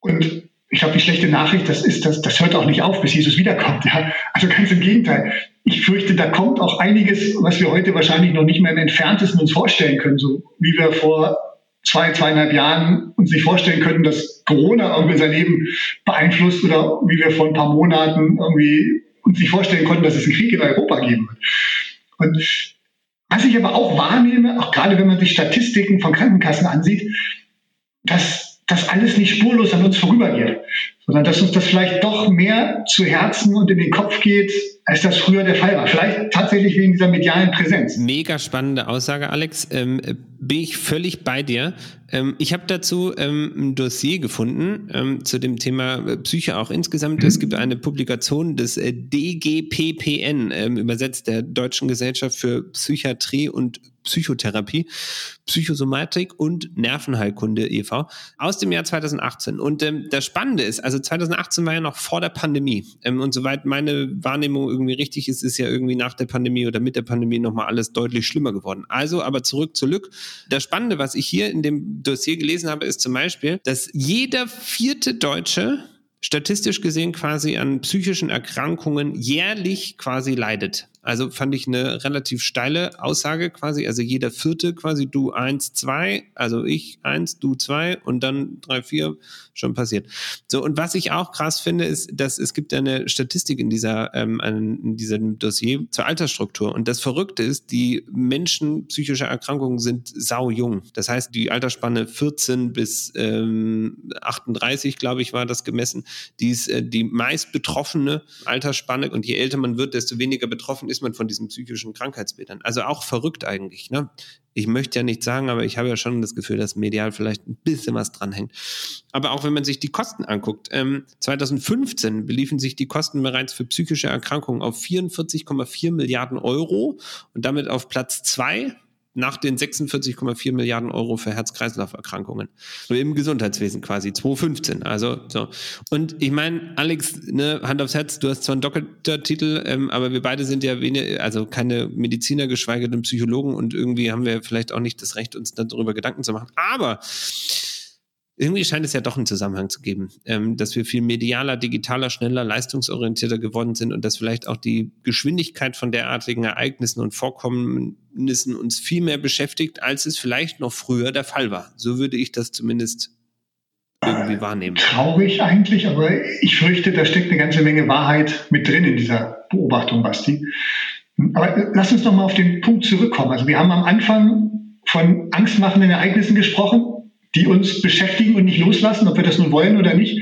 Und ich glaube, die schlechte Nachricht, das ist, das, das hört auch nicht auf, bis Jesus wiederkommt. Ja? Also ganz im Gegenteil. Ich fürchte, da kommt auch einiges, was wir heute wahrscheinlich noch nicht mehr im Entferntesten uns vorstellen können, so wie wir vor zwei, zweieinhalb Jahren uns nicht vorstellen könnten, dass Corona irgendwie unser Leben beeinflusst oder wie wir vor ein paar Monaten irgendwie uns nicht vorstellen konnten, dass es einen Krieg in Europa geben wird. Und was ich aber auch wahrnehme, auch gerade wenn man sich Statistiken von Krankenkassen ansieht, dass das alles nicht spurlos an uns vorübergeht, sondern dass uns das vielleicht doch mehr zu Herzen und in den Kopf geht, als das früher der Fall war. Vielleicht tatsächlich wegen dieser medialen Präsenz. Mega spannende Aussage, Alex. Ähm, bin ich völlig bei dir. Ähm, ich habe dazu ähm, ein Dossier gefunden ähm, zu dem Thema Psyche auch insgesamt. Mhm. Es gibt eine Publikation des äh, DGPPN, ähm, übersetzt der Deutschen Gesellschaft für Psychiatrie und Psychotherapie, Psychosomatik und Nervenheilkunde e.V. aus dem Jahr 2018. Und ähm, das Spannende ist, also 2018 war ja noch vor der Pandemie. Ähm, und soweit meine Wahrnehmung irgendwie richtig ist, ist ja irgendwie nach der Pandemie oder mit der Pandemie nochmal alles deutlich schlimmer geworden. Also aber zurück zu Lück. Das Spannende, was ich hier in dem Dossier gelesen habe, ist zum Beispiel, dass jeder vierte Deutsche statistisch gesehen quasi an psychischen Erkrankungen jährlich quasi leidet. Also fand ich eine relativ steile Aussage quasi. Also jeder vierte quasi du eins, zwei, also ich eins, du zwei und dann drei, vier schon passiert. So, und was ich auch krass finde, ist, dass es gibt eine Statistik in dieser, ähm, in diesem Dossier zur Altersstruktur. Und das Verrückte ist, die Menschen psychischer Erkrankungen sind sau jung. Das heißt, die Altersspanne 14 bis ähm, 38, glaube ich, war das gemessen. Die ist äh, die meist betroffene Altersspanne. Und je älter man wird, desto weniger betroffen ist man von diesen psychischen Krankheitsbildern. Also auch verrückt eigentlich. Ne? Ich möchte ja nicht sagen, aber ich habe ja schon das Gefühl, dass medial vielleicht ein bisschen was dranhängt. Aber auch wenn man sich die Kosten anguckt, ähm, 2015 beliefen sich die Kosten bereits für psychische Erkrankungen auf 44,4 Milliarden Euro und damit auf Platz zwei nach den 46,4 Milliarden Euro für Herz-Kreislauf-Erkrankungen. Im Gesundheitswesen quasi, 2015. Also so. Und ich meine, Alex, ne, Hand aufs Herz, du hast zwar einen Doktortitel, ähm, aber wir beide sind ja wenig, also keine Mediziner, geschweige denn Psychologen und irgendwie haben wir vielleicht auch nicht das Recht, uns darüber Gedanken zu machen. Aber irgendwie scheint es ja doch einen Zusammenhang zu geben, ähm, dass wir viel medialer, digitaler, schneller, leistungsorientierter geworden sind und dass vielleicht auch die Geschwindigkeit von derartigen Ereignissen und Vorkommnissen uns viel mehr beschäftigt, als es vielleicht noch früher der Fall war. So würde ich das zumindest irgendwie wahrnehmen. Traurig eigentlich, aber ich fürchte, da steckt eine ganze Menge Wahrheit mit drin in dieser Beobachtung, Basti. Aber lass uns noch mal auf den Punkt zurückkommen. Also wir haben am Anfang von angstmachenden Ereignissen gesprochen die uns beschäftigen und nicht loslassen, ob wir das nun wollen oder nicht.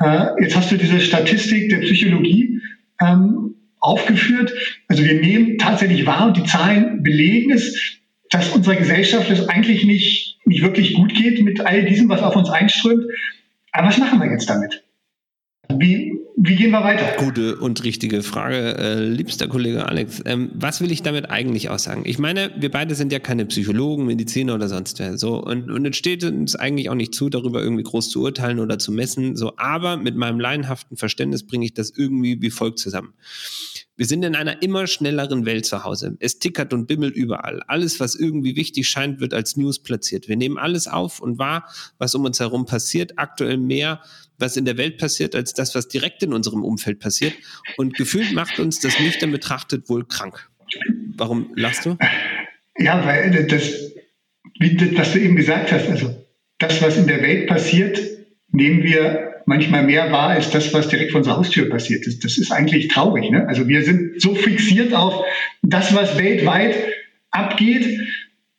Äh, jetzt hast du diese Statistik der Psychologie ähm, aufgeführt. Also wir nehmen tatsächlich wahr und die Zahlen belegen es, dass unserer Gesellschaft es eigentlich nicht, nicht wirklich gut geht mit all diesem, was auf uns einströmt. Aber was machen wir jetzt damit? Wie, wie gehen wir weiter? Gute und richtige Frage, äh, liebster Kollege Alex. Ähm, was will ich damit eigentlich aussagen? Ich meine, wir beide sind ja keine Psychologen, Mediziner oder sonst wer. So, und, und es steht uns eigentlich auch nicht zu, darüber irgendwie groß zu urteilen oder zu messen. So, aber mit meinem laienhaften Verständnis bringe ich das irgendwie wie folgt zusammen. Wir sind in einer immer schnelleren Welt zu Hause. Es tickert und bimmelt überall. Alles, was irgendwie wichtig scheint, wird als News platziert. Wir nehmen alles auf und wahr, was um uns herum passiert. Aktuell mehr, was in der Welt passiert, als das, was direkt in unserem Umfeld passiert. Und gefühlt macht uns das nüchtern betrachtet wohl krank. Warum lachst du? Ja, weil das, wie was du eben gesagt hast, also das, was in der Welt passiert, nehmen wir manchmal mehr wahr als das, was direkt vor unserer Haustür passiert ist. Das ist eigentlich traurig. Ne? Also wir sind so fixiert auf das, was weltweit abgeht,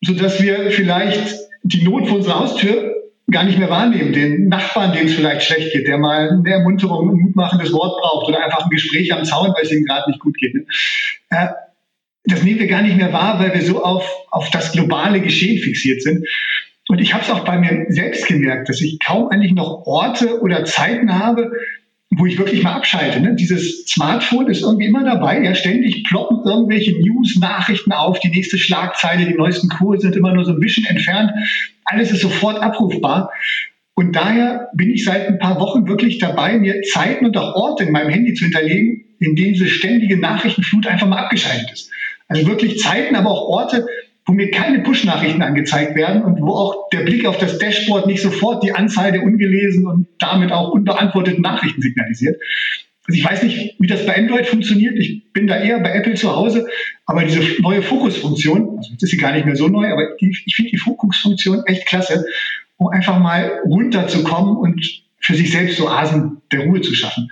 sodass wir vielleicht die Not vor unserer Haustür gar nicht mehr wahrnehmen. Den Nachbarn, dem es vielleicht schlecht geht, der mal eine Ermunterung, ein mutmachendes Wort braucht oder einfach ein Gespräch am Zaun, weil es ihm gerade nicht gut geht. Ne? Äh, das nehmen wir gar nicht mehr wahr, weil wir so auf, auf das globale Geschehen fixiert sind. Und ich habe es auch bei mir selbst gemerkt, dass ich kaum eigentlich noch Orte oder Zeiten habe, wo ich wirklich mal abschalte. Ne? Dieses Smartphone ist irgendwie immer dabei. Ja, ständig ploppen irgendwelche News-Nachrichten auf, die nächste Schlagzeile, die neuesten Kurse sind immer nur so ein bisschen entfernt. Alles ist sofort abrufbar. Und daher bin ich seit ein paar Wochen wirklich dabei, mir Zeiten und auch Orte in meinem Handy zu hinterlegen, in denen diese ständige Nachrichtenflut einfach mal abgeschaltet ist. Also wirklich Zeiten, aber auch Orte, wo mir keine Push-Nachrichten angezeigt werden und wo auch der Blick auf das Dashboard nicht sofort die Anzahl der ungelesenen und damit auch unbeantworteten Nachrichten signalisiert. Also ich weiß nicht, wie das bei Android funktioniert. Ich bin da eher bei Apple zu Hause, aber diese neue Fokusfunktion, also jetzt ist sie gar nicht mehr so neu, aber ich, ich finde die Fokusfunktion echt klasse, um einfach mal runterzukommen und für sich selbst so Asen der Ruhe zu schaffen.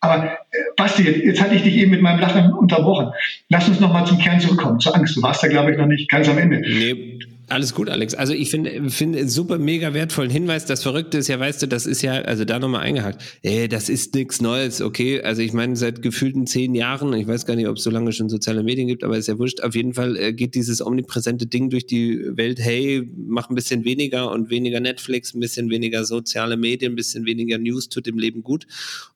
Aber Basti, jetzt, hatte ich dich eben mit meinem Lachen unterbrochen. Lass uns noch mal zum Kern zurückkommen, zur Angst. Du warst da, glaube ich, noch nicht ganz am Ende. Nee, alles gut, Alex. Also ich finde finde super mega wertvollen Hinweis. Das Verrückte ist ja, weißt du, das ist ja, also da nochmal eingehakt. Ey, das ist nichts Neues, okay. Also ich meine, seit gefühlten zehn Jahren, ich weiß gar nicht, ob es so lange schon soziale Medien gibt, aber ist ja wurscht. Auf jeden Fall äh, geht dieses omnipräsente Ding durch die Welt. Hey, mach ein bisschen weniger und weniger Netflix, ein bisschen weniger soziale Medien, ein bisschen weniger News tut dem Leben gut.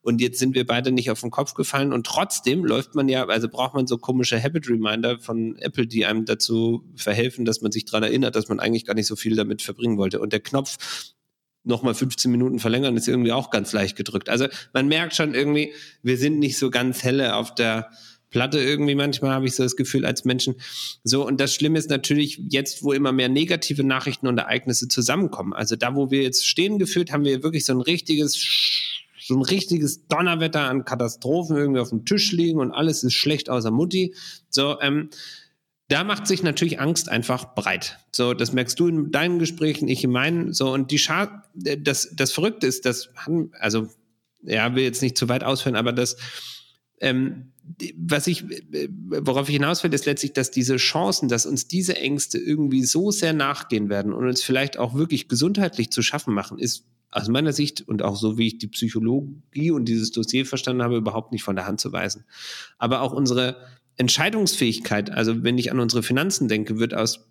Und jetzt sind wir beide nicht auf den Kopf gefallen und trotzdem läuft man ja, also braucht man so komische Habit Reminder von Apple, die einem dazu verhelfen, dass man sich dran erinnert erinnert, dass man eigentlich gar nicht so viel damit verbringen wollte. Und der Knopf nochmal 15 Minuten verlängern ist irgendwie auch ganz leicht gedrückt. Also man merkt schon irgendwie, wir sind nicht so ganz helle auf der Platte irgendwie manchmal habe ich so das Gefühl als Menschen. So, und das Schlimme ist natürlich jetzt, wo immer mehr negative Nachrichten und Ereignisse zusammenkommen. Also da, wo wir jetzt stehen gefühlt, haben wir wirklich so ein richtiges, so ein richtiges Donnerwetter an Katastrophen irgendwie auf dem Tisch liegen und alles ist schlecht außer Mutti. So, ähm, da macht sich natürlich Angst einfach breit. So, das merkst du in deinen Gesprächen, ich in meinen. So, und die Schar das, das Verrückte ist, das haben, also, ja, will jetzt nicht zu weit ausführen, aber das, ähm, was ich, worauf ich hinaus will, ist letztlich, dass diese Chancen, dass uns diese Ängste irgendwie so sehr nachgehen werden und uns vielleicht auch wirklich gesundheitlich zu schaffen machen, ist aus meiner Sicht und auch so wie ich die Psychologie und dieses Dossier verstanden habe, überhaupt nicht von der Hand zu weisen. Aber auch unsere Entscheidungsfähigkeit, also wenn ich an unsere Finanzen denke, wird aus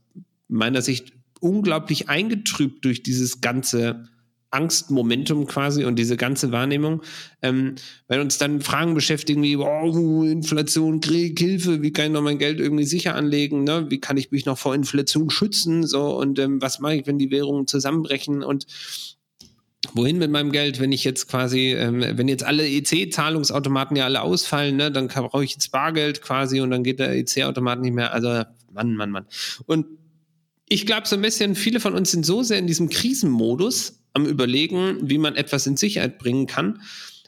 meiner Sicht unglaublich eingetrübt durch dieses ganze Angstmomentum quasi und diese ganze Wahrnehmung, ähm, weil uns dann Fragen beschäftigen wie wow, Inflation, Krieg, Hilfe, wie kann ich noch mein Geld irgendwie sicher anlegen, ne? wie kann ich mich noch vor Inflation schützen, so und ähm, was mache ich, wenn die Währungen zusammenbrechen? Und wohin mit meinem Geld, wenn ich jetzt quasi, ähm, wenn jetzt alle EC-Zahlungsautomaten ja alle ausfallen, ne, dann brauche ich jetzt Bargeld quasi und dann geht der EC-Automat nicht mehr. Also Mann, Mann, Mann. Und ich glaube so ein bisschen, viele von uns sind so sehr in diesem Krisenmodus am Überlegen, wie man etwas in Sicherheit bringen kann,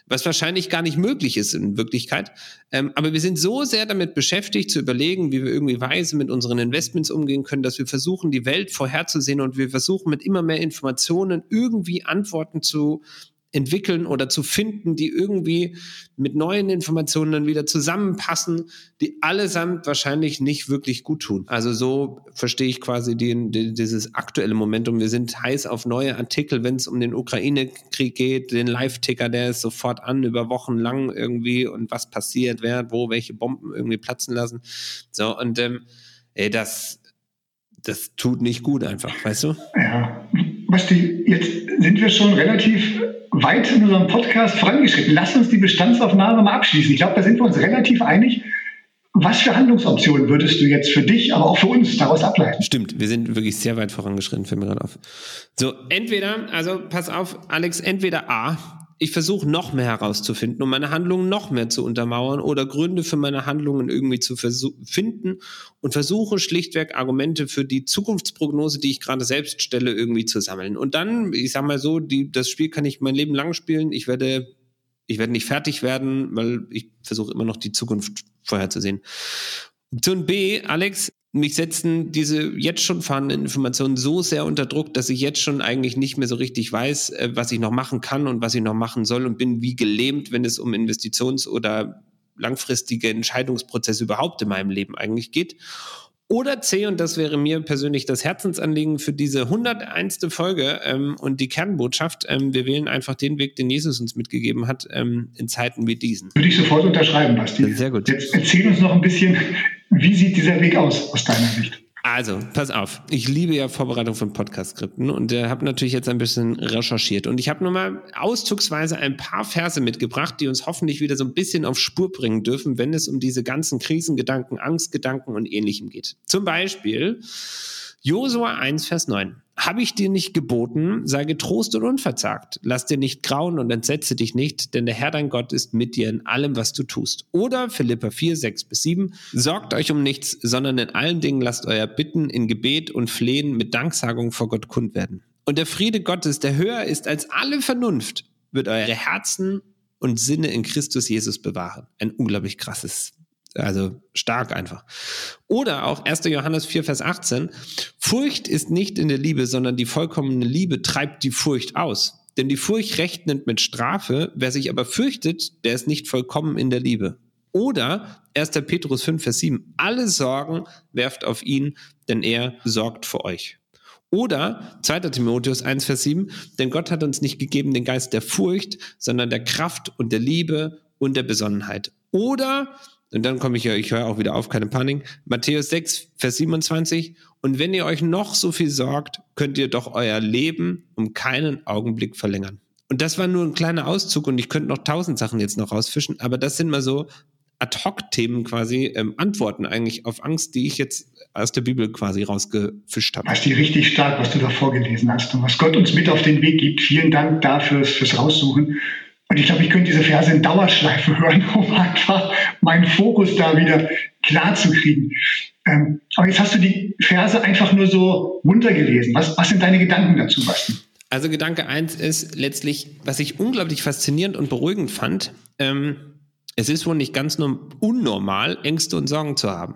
was wahrscheinlich gar nicht möglich ist in Wirklichkeit. Ähm, aber wir sind so sehr damit beschäftigt zu überlegen, wie wir irgendwie weise mit unseren Investments umgehen können, dass wir versuchen, die Welt vorherzusehen und wir versuchen mit immer mehr Informationen irgendwie Antworten zu entwickeln oder zu finden, die irgendwie mit neuen Informationen dann wieder zusammenpassen, die allesamt wahrscheinlich nicht wirklich gut tun. Also so verstehe ich quasi den, den, dieses aktuelle Momentum. Wir sind heiß auf neue Artikel, wenn es um den Ukraine-Krieg geht, den Live-Ticker, der ist sofort an über Wochen lang irgendwie und was passiert, wer, wo, welche Bomben irgendwie platzen lassen. So und ähm, ey, das, das tut nicht gut einfach, weißt du? Ja, Basti, jetzt sind wir schon relativ weit in unserem Podcast vorangeschritten. Lass uns die Bestandsaufnahme mal abschließen. Ich glaube, da sind wir uns relativ einig. Was für Handlungsoptionen würdest du jetzt für dich, aber auch für uns daraus ableiten? Stimmt, wir sind wirklich sehr weit vorangeschritten, fällt mir gerade auf. So, entweder, also pass auf, Alex, entweder A, ich versuche noch mehr herauszufinden, um meine Handlungen noch mehr zu untermauern oder Gründe für meine Handlungen irgendwie zu finden und versuche schlichtweg Argumente für die Zukunftsprognose, die ich gerade selbst stelle, irgendwie zu sammeln. Und dann, ich sag mal so, die, das Spiel kann ich mein Leben lang spielen. Ich werde, ich werde nicht fertig werden, weil ich versuche immer noch die Zukunft vorherzusehen. Option B, Alex, mich setzen diese jetzt schon vorhandenen Informationen so sehr unter Druck, dass ich jetzt schon eigentlich nicht mehr so richtig weiß, äh, was ich noch machen kann und was ich noch machen soll und bin wie gelähmt, wenn es um Investitions- oder langfristige Entscheidungsprozesse überhaupt in meinem Leben eigentlich geht. Oder C, und das wäre mir persönlich das Herzensanliegen für diese 101. Folge ähm, und die Kernbotschaft, ähm, wir wählen einfach den Weg, den Jesus uns mitgegeben hat, ähm, in Zeiten wie diesen. Würde ich sofort unterschreiben, Basti. Sehr gut. Jetzt erzähl uns noch ein bisschen, wie sieht dieser Weg aus, aus deiner Sicht? Also, pass auf. Ich liebe ja Vorbereitung von Podcast-Skripten und äh, habe natürlich jetzt ein bisschen recherchiert. Und ich habe nur mal auszugsweise ein paar Verse mitgebracht, die uns hoffentlich wieder so ein bisschen auf Spur bringen dürfen, wenn es um diese ganzen Krisengedanken, Angstgedanken und ähnlichem geht. Zum Beispiel Josua 1, Vers 9. Habe ich dir nicht geboten, sei getrost und unverzagt. Lass dir nicht grauen und entsetze dich nicht, denn der Herr dein Gott ist mit dir in allem, was du tust. Oder Philippa 4, 6 bis 7. Sorgt euch um nichts, sondern in allen Dingen lasst euer Bitten in Gebet und Flehen mit Danksagung vor Gott kund werden. Und der Friede Gottes, der höher ist als alle Vernunft, wird eure Herzen und Sinne in Christus Jesus bewahren. Ein unglaublich krasses also stark einfach. Oder auch 1. Johannes 4, Vers 18. Furcht ist nicht in der Liebe, sondern die vollkommene Liebe treibt die Furcht aus. Denn die Furcht rechnet mit Strafe. Wer sich aber fürchtet, der ist nicht vollkommen in der Liebe. Oder 1. Petrus 5, Vers 7. Alle Sorgen werft auf ihn, denn er sorgt für euch. Oder 2. Timotheus 1, Vers 7. Denn Gott hat uns nicht gegeben den Geist der Furcht, sondern der Kraft und der Liebe und der Besonnenheit. Oder und dann komme ich ja, ich höre auch wieder auf, keine Panik. Matthäus 6, Vers 27. Und wenn ihr euch noch so viel sorgt, könnt ihr doch euer Leben um keinen Augenblick verlängern. Und das war nur ein kleiner Auszug und ich könnte noch tausend Sachen jetzt noch rausfischen, aber das sind mal so Ad-Hoc-Themen quasi, ähm, Antworten eigentlich auf Angst, die ich jetzt aus der Bibel quasi rausgefischt habe. Das die richtig stark, was du da vorgelesen hast und was Gott uns mit auf den Weg gibt. Vielen Dank dafür fürs Raussuchen. Und ich glaube, ich könnte diese Verse in Dauerschleife hören, um einfach meinen Fokus da wieder klar zu kriegen. Ähm, aber jetzt hast du die Verse einfach nur so runtergelesen. Was, was sind deine Gedanken dazu, Basti? Also Gedanke eins ist letztlich, was ich unglaublich faszinierend und beruhigend fand, ähm, es ist wohl nicht ganz unnormal, Ängste und Sorgen zu haben.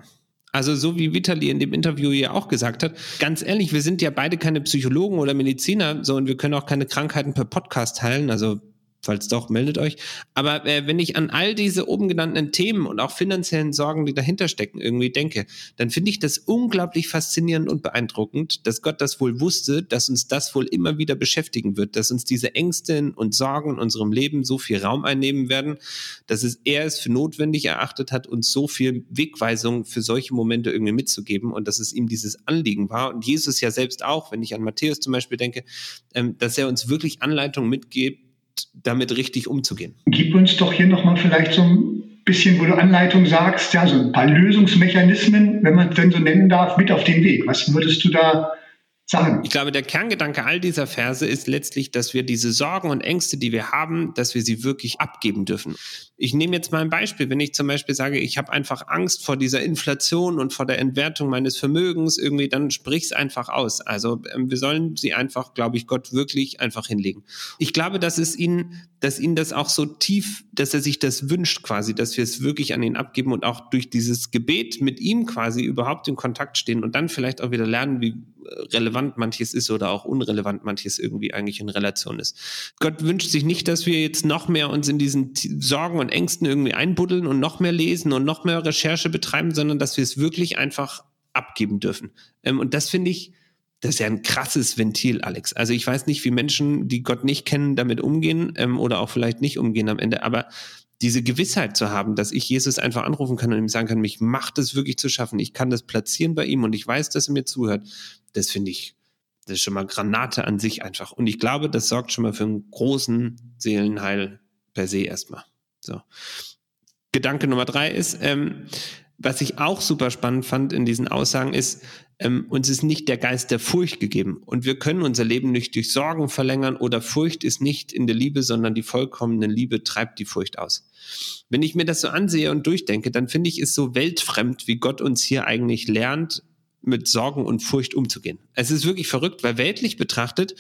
Also so wie Vitali in dem Interview ja auch gesagt hat, ganz ehrlich, wir sind ja beide keine Psychologen oder Mediziner, so und wir können auch keine Krankheiten per Podcast teilen. Also Falls doch, meldet euch. Aber äh, wenn ich an all diese oben genannten Themen und auch finanziellen Sorgen, die dahinter stecken, irgendwie denke, dann finde ich das unglaublich faszinierend und beeindruckend, dass Gott das wohl wusste, dass uns das wohl immer wieder beschäftigen wird, dass uns diese Ängste und Sorgen in unserem Leben so viel Raum einnehmen werden, dass es er es für notwendig erachtet hat, uns so viel Wegweisung für solche Momente irgendwie mitzugeben und dass es ihm dieses Anliegen war. Und Jesus ja selbst auch, wenn ich an Matthäus zum Beispiel denke, ähm, dass er uns wirklich Anleitung mitgibt, damit richtig umzugehen. Gib uns doch hier nochmal vielleicht so ein bisschen, wo du Anleitung sagst, ja, so ein paar Lösungsmechanismen, wenn man es denn so nennen darf, mit auf den Weg. Was würdest du da sagen? Ich glaube, der Kerngedanke all dieser Verse ist letztlich, dass wir diese Sorgen und Ängste, die wir haben, dass wir sie wirklich abgeben dürfen. Ich nehme jetzt mal ein Beispiel. Wenn ich zum Beispiel sage, ich habe einfach Angst vor dieser Inflation und vor der Entwertung meines Vermögens, irgendwie, dann sprich es einfach aus. Also ähm, wir sollen sie einfach, glaube ich, Gott wirklich einfach hinlegen. Ich glaube, dass es ihnen, dass ihnen das auch so tief, dass er sich das wünscht quasi, dass wir es wirklich an ihn abgeben und auch durch dieses Gebet mit ihm quasi überhaupt in Kontakt stehen und dann vielleicht auch wieder lernen, wie relevant manches ist oder auch unrelevant manches irgendwie eigentlich in Relation ist. Gott wünscht sich nicht, dass wir jetzt noch mehr uns in diesen Sorgen und Ängsten irgendwie einbuddeln und noch mehr lesen und noch mehr Recherche betreiben, sondern dass wir es wirklich einfach abgeben dürfen. Ähm, und das finde ich, das ist ja ein krasses Ventil, Alex. Also ich weiß nicht, wie Menschen, die Gott nicht kennen, damit umgehen ähm, oder auch vielleicht nicht umgehen am Ende, aber diese Gewissheit zu haben, dass ich Jesus einfach anrufen kann und ihm sagen kann, mich macht es wirklich zu schaffen. Ich kann das platzieren bei ihm und ich weiß, dass er mir zuhört. Das finde ich, das ist schon mal Granate an sich einfach. Und ich glaube, das sorgt schon mal für einen großen Seelenheil per se erstmal. So. Gedanke Nummer drei ist, ähm, was ich auch super spannend fand in diesen Aussagen ist, ähm, uns ist nicht der Geist der Furcht gegeben. Und wir können unser Leben nicht durch Sorgen verlängern oder Furcht ist nicht in der Liebe, sondern die vollkommene Liebe treibt die Furcht aus. Wenn ich mir das so ansehe und durchdenke, dann finde ich es so weltfremd, wie Gott uns hier eigentlich lernt, mit Sorgen und Furcht umzugehen. Es ist wirklich verrückt, weil weltlich betrachtet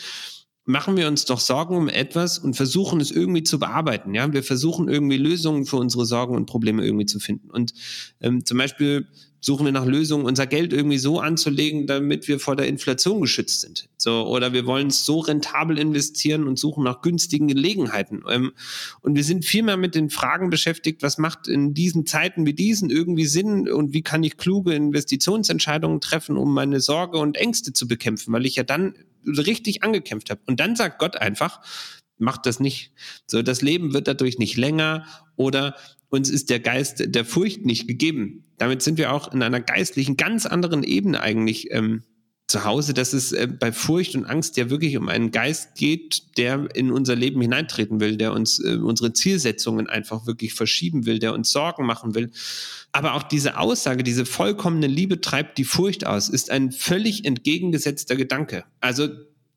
machen wir uns doch Sorgen um etwas und versuchen es irgendwie zu bearbeiten. Ja, wir versuchen irgendwie Lösungen für unsere Sorgen und Probleme irgendwie zu finden. Und ähm, zum Beispiel suchen wir nach Lösungen, unser Geld irgendwie so anzulegen, damit wir vor der Inflation geschützt sind. So, oder wir wollen es so rentabel investieren und suchen nach günstigen Gelegenheiten. Ähm, und wir sind viel mehr mit den Fragen beschäftigt, was macht in diesen Zeiten wie diesen irgendwie Sinn und wie kann ich kluge Investitionsentscheidungen treffen, um meine Sorge und Ängste zu bekämpfen, weil ich ja dann richtig angekämpft habe. Und dann sagt Gott einfach, macht das nicht. So, das Leben wird dadurch nicht länger oder uns ist der Geist der Furcht nicht gegeben. Damit sind wir auch in einer geistlichen, ganz anderen Ebene eigentlich ähm, zu Hause, dass es äh, bei Furcht und Angst ja wirklich um einen Geist geht, der in unser Leben hineintreten will, der uns äh, unsere Zielsetzungen einfach wirklich verschieben will, der uns Sorgen machen will. Aber auch diese Aussage, diese vollkommene Liebe treibt die Furcht aus, ist ein völlig entgegengesetzter Gedanke. Also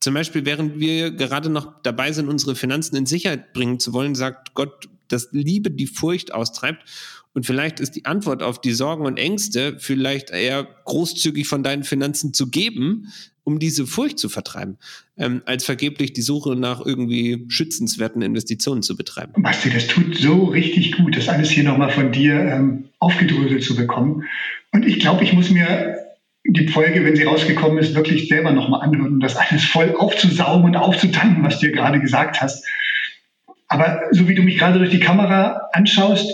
zum Beispiel, während wir gerade noch dabei sind, unsere Finanzen in Sicherheit bringen zu wollen, sagt Gott, dass Liebe die Furcht austreibt. Und vielleicht ist die Antwort auf die Sorgen und Ängste vielleicht eher großzügig von deinen Finanzen zu geben, um diese Furcht zu vertreiben, ähm, als vergeblich die Suche nach irgendwie schützenswerten Investitionen zu betreiben. Basti, das tut so richtig gut, das alles hier nochmal von dir ähm, aufgedröselt zu bekommen. Und ich glaube, ich muss mir die Folge, wenn sie rausgekommen ist, wirklich selber nochmal anhören, um das alles voll aufzusaugen und aufzutanken, was du dir gerade gesagt hast. Aber so wie du mich gerade durch die Kamera anschaust,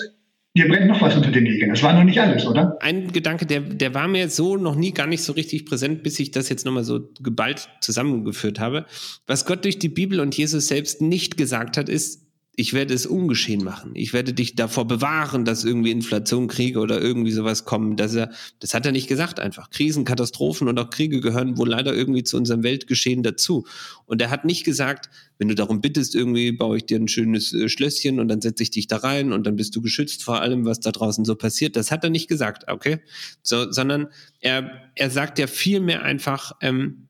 dir brennt noch was unter den Nägeln. Das war noch nicht alles, oder? Ein Gedanke, der, der war mir so noch nie gar nicht so richtig präsent, bis ich das jetzt nochmal so geballt zusammengeführt habe. Was Gott durch die Bibel und Jesus selbst nicht gesagt hat, ist, ich werde es ungeschehen machen. Ich werde dich davor bewahren, dass irgendwie Inflation, Kriege oder irgendwie sowas kommen. Dass er, das hat er nicht gesagt einfach. Krisen, Katastrophen und auch Kriege gehören wohl leider irgendwie zu unserem Weltgeschehen dazu. Und er hat nicht gesagt, wenn du darum bittest, irgendwie baue ich dir ein schönes äh, Schlösschen und dann setze ich dich da rein und dann bist du geschützt vor allem, was da draußen so passiert. Das hat er nicht gesagt, okay? So, sondern er, er sagt ja viel mehr einfach, ähm,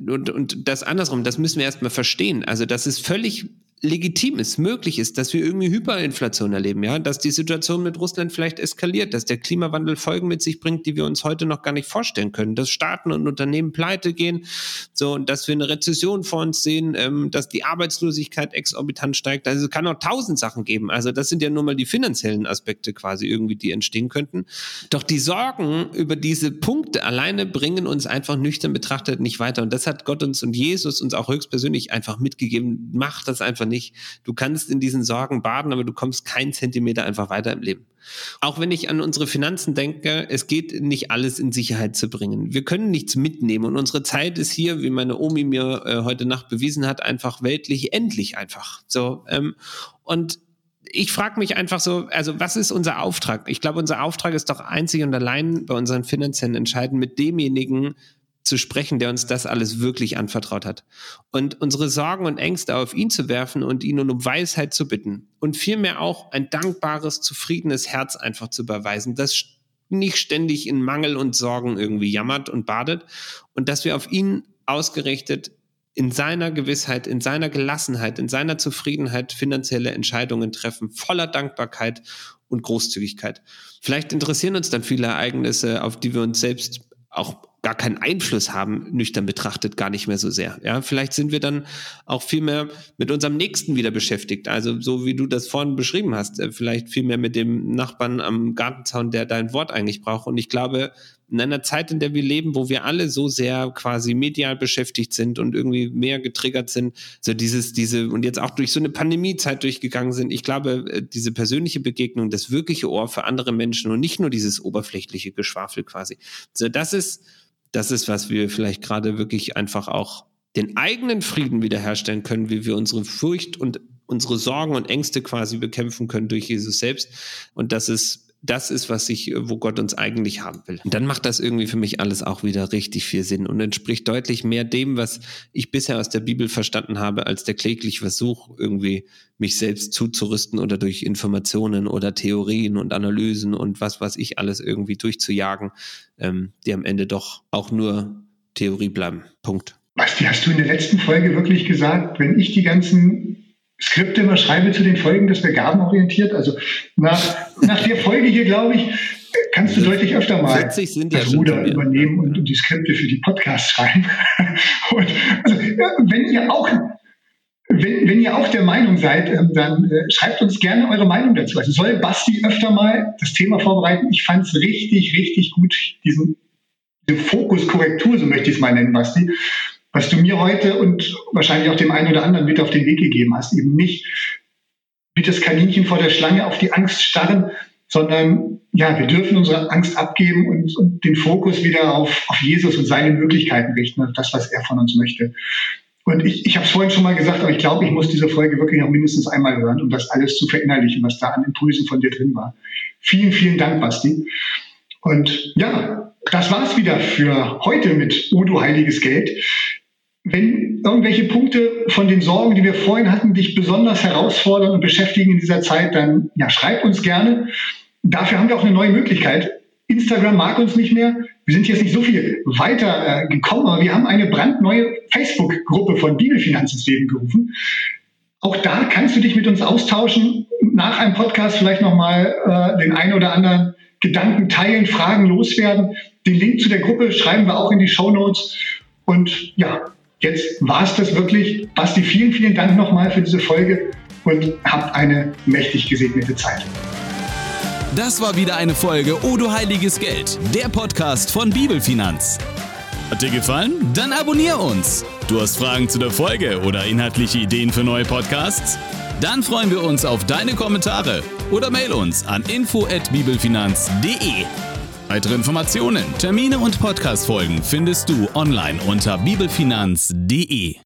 und, und das andersrum, das müssen wir erstmal verstehen. Also das ist völlig legitim ist, möglich ist, dass wir irgendwie Hyperinflation erleben, ja, dass die Situation mit Russland vielleicht eskaliert, dass der Klimawandel Folgen mit sich bringt, die wir uns heute noch gar nicht vorstellen können, dass Staaten und Unternehmen pleite gehen, so und dass wir eine Rezession vor uns sehen, ähm, dass die Arbeitslosigkeit exorbitant steigt. Also es kann auch tausend Sachen geben. Also das sind ja nur mal die finanziellen Aspekte quasi irgendwie, die entstehen könnten. Doch die Sorgen über diese Punkte alleine bringen uns einfach nüchtern betrachtet nicht weiter. Und das hat Gott uns und Jesus uns auch höchstpersönlich einfach mitgegeben. Macht das einfach nicht nicht. Du kannst in diesen Sorgen baden, aber du kommst keinen Zentimeter einfach weiter im Leben. Auch wenn ich an unsere Finanzen denke, es geht nicht alles in Sicherheit zu bringen. Wir können nichts mitnehmen und unsere Zeit ist hier, wie meine Omi mir äh, heute Nacht bewiesen hat, einfach weltlich endlich einfach. So ähm, und ich frage mich einfach so, also was ist unser Auftrag? Ich glaube, unser Auftrag ist doch einzig und allein bei unseren finanziellen Entscheiden mit demjenigen zu sprechen, der uns das alles wirklich anvertraut hat. Und unsere Sorgen und Ängste auf ihn zu werfen und ihn um Weisheit zu bitten. Und vielmehr auch ein dankbares, zufriedenes Herz einfach zu beweisen, das nicht ständig in Mangel und Sorgen irgendwie jammert und badet. Und dass wir auf ihn ausgerichtet in seiner Gewissheit, in seiner Gelassenheit, in seiner Zufriedenheit finanzielle Entscheidungen treffen, voller Dankbarkeit und Großzügigkeit. Vielleicht interessieren uns dann viele Ereignisse, auf die wir uns selbst auch gar keinen Einfluss haben, nüchtern betrachtet, gar nicht mehr so sehr. Ja, vielleicht sind wir dann auch viel mehr mit unserem Nächsten wieder beschäftigt. Also so wie du das vorhin beschrieben hast, äh, vielleicht viel mehr mit dem Nachbarn am Gartenzaun, der dein Wort eigentlich braucht. Und ich glaube, in einer Zeit, in der wir leben, wo wir alle so sehr quasi medial beschäftigt sind und irgendwie mehr getriggert sind, so dieses, diese und jetzt auch durch so eine Pandemiezeit durchgegangen sind. Ich glaube, äh, diese persönliche Begegnung, das wirkliche Ohr für andere Menschen und nicht nur dieses oberflächliche Geschwafel quasi. So, das ist das ist, was wir vielleicht gerade wirklich einfach auch den eigenen Frieden wiederherstellen können, wie wir unsere Furcht und unsere Sorgen und Ängste quasi bekämpfen können durch Jesus selbst. Und das ist das ist, was ich, wo Gott uns eigentlich haben will. Und dann macht das irgendwie für mich alles auch wieder richtig viel Sinn und entspricht deutlich mehr dem, was ich bisher aus der Bibel verstanden habe, als der klägliche Versuch, irgendwie mich selbst zuzurüsten oder durch Informationen oder Theorien und Analysen und was, was ich alles irgendwie durchzujagen, ähm, die am Ende doch auch nur Theorie bleiben. Punkt. Basti, hast du in der letzten Folge wirklich gesagt, wenn ich die ganzen Skripte immer schreibe zu den Folgen, das wäre gabenorientiert. Also nach, nach der Folge hier, glaube ich, kannst du deutlich öfter mal das ja Ruder übernehmen und, und, die Skripte für die Podcasts schreiben. Und, also, wenn ihr auch wenn, wenn ihr auch der Meinung seid, ähm, dann äh, schreibt uns gerne eure Meinung dazu. Also soll Basti öfter mal das Thema vorbereiten. Ich fand es richtig, richtig gut, diesen, diese Fokuskorrektur, so möchte ich es mal nennen, Basti was du mir heute und wahrscheinlich auch dem einen oder anderen mit auf den Weg gegeben hast. Eben nicht wie das Kaninchen vor der Schlange auf die Angst starren, sondern ja, wir dürfen unsere Angst abgeben und, und den Fokus wieder auf, auf Jesus und seine Möglichkeiten richten, auf das, was er von uns möchte. Und ich, ich habe es vorhin schon mal gesagt, aber ich glaube, ich muss diese Folge wirklich noch mindestens einmal hören, um das alles zu verinnerlichen, was da an Impulsen von dir drin war. Vielen, vielen Dank, Basti. Und ja, das war's wieder für heute mit Udo Heiliges Geld. Wenn irgendwelche Punkte von den Sorgen, die wir vorhin hatten, dich besonders herausfordern und beschäftigen in dieser Zeit, dann ja, schreib uns gerne. Dafür haben wir auch eine neue Möglichkeit. Instagram mag uns nicht mehr. Wir sind jetzt nicht so viel weiter äh, gekommen, aber wir haben eine brandneue Facebook-Gruppe von Bibelfinanz ins Leben gerufen. Auch da kannst du dich mit uns austauschen. Nach einem Podcast vielleicht nochmal äh, den einen oder anderen Gedanken teilen, Fragen loswerden. Den Link zu der Gruppe schreiben wir auch in die Show Notes. Und ja, jetzt war es das wirklich. Basti, vielen, vielen Dank nochmal für diese Folge und habt eine mächtig gesegnete Zeit. Das war wieder eine Folge O du heiliges Geld, der Podcast von Bibelfinanz. Hat dir gefallen? Dann abonnier uns. Du hast Fragen zu der Folge oder inhaltliche Ideen für neue Podcasts? Dann freuen wir uns auf deine Kommentare oder mail uns an info@bibelfinanz.de. Weitere Informationen, Termine und Podcastfolgen findest du online unter bibelfinanz.de.